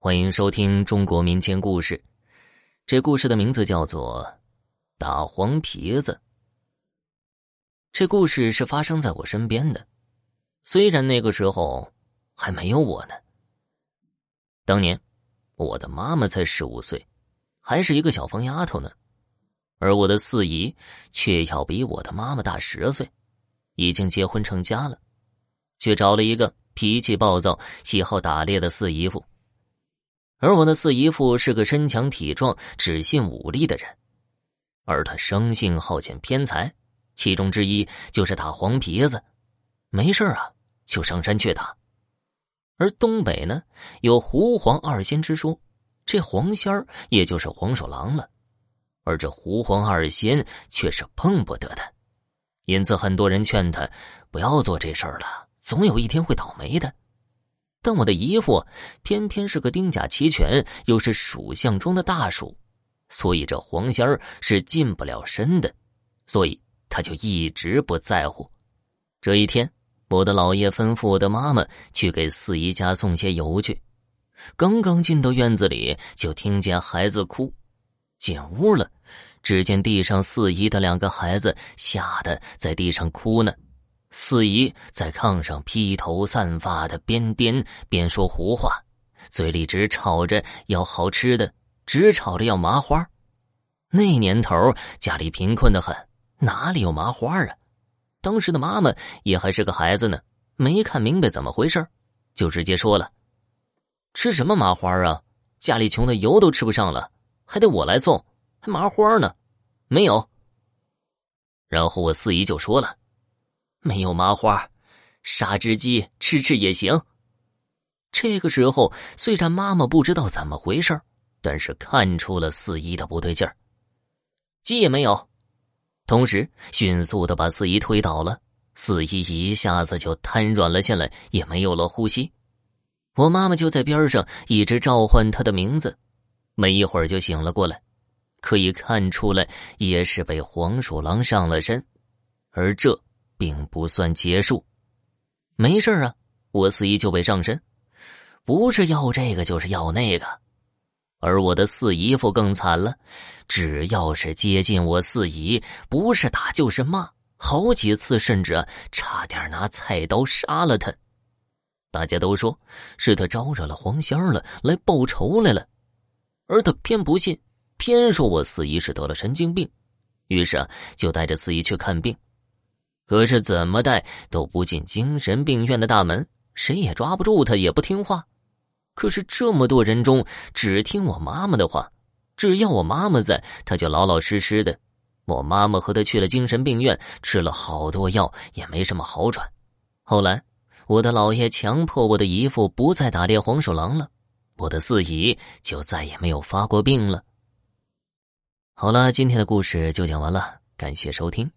欢迎收听中国民间故事。这故事的名字叫做《打黄皮子》。这故事是发生在我身边的，虽然那个时候还没有我呢。当年我的妈妈才十五岁，还是一个小疯丫头呢，而我的四姨却要比我的妈妈大十岁，已经结婚成家了，却找了一个脾气暴躁、喜好打猎的四姨夫。而我的四姨夫是个身强体壮、只信武力的人，而他生性好见偏财，其中之一就是打黄皮子，没事啊就上山去打。而东北呢有狐黄二仙之说，这黄仙儿也就是黄鼠狼了，而这狐黄二仙却是碰不得的，因此很多人劝他不要做这事儿了，总有一天会倒霉的。但我的姨父偏偏是个丁甲齐全，又是属相中的大属，所以这黄仙儿是近不了身的，所以他就一直不在乎。这一天，我的姥爷吩咐我的妈妈去给四姨家送些油去。刚刚进到院子里，就听见孩子哭。进屋了，只见地上四姨的两个孩子吓得在地上哭呢。四姨在炕上披头散发的，边颠边说胡话，嘴里直吵着要好吃的，直吵着要麻花。那年头家里贫困的很，哪里有麻花啊？当时的妈妈也还是个孩子呢，没看明白怎么回事，就直接说了：“吃什么麻花啊？家里穷的油都吃不上了，还得我来送，还麻花呢？没有。”然后我四姨就说了。没有麻花，杀只鸡吃吃也行。这个时候，虽然妈妈不知道怎么回事但是看出了四姨的不对劲儿。鸡也没有，同时迅速的把四姨推倒了，四姨一下子就瘫软了下来，也没有了呼吸。我妈妈就在边上一直召唤她的名字，没一会儿就醒了过来，可以看出来也是被黄鼠狼上了身，而这。并不算结束，没事啊，我四姨就被上身，不是要这个就是要那个，而我的四姨夫更惨了，只要是接近我四姨，不是打就是骂，好几次甚至差点拿菜刀杀了他。大家都说是他招惹了黄仙儿了，来报仇来了，而他偏不信，偏说我四姨是得了神经病，于是啊，就带着四姨去看病。可是怎么带都不进精神病院的大门，谁也抓不住他，也不听话。可是这么多人中，只听我妈妈的话，只要我妈妈在，他就老老实实的。我妈妈和他去了精神病院，吃了好多药，也没什么好转。后来，我的姥爷强迫我的姨父不再打猎黄鼠狼了，我的四姨就再也没有发过病了。好了，今天的故事就讲完了，感谢收听。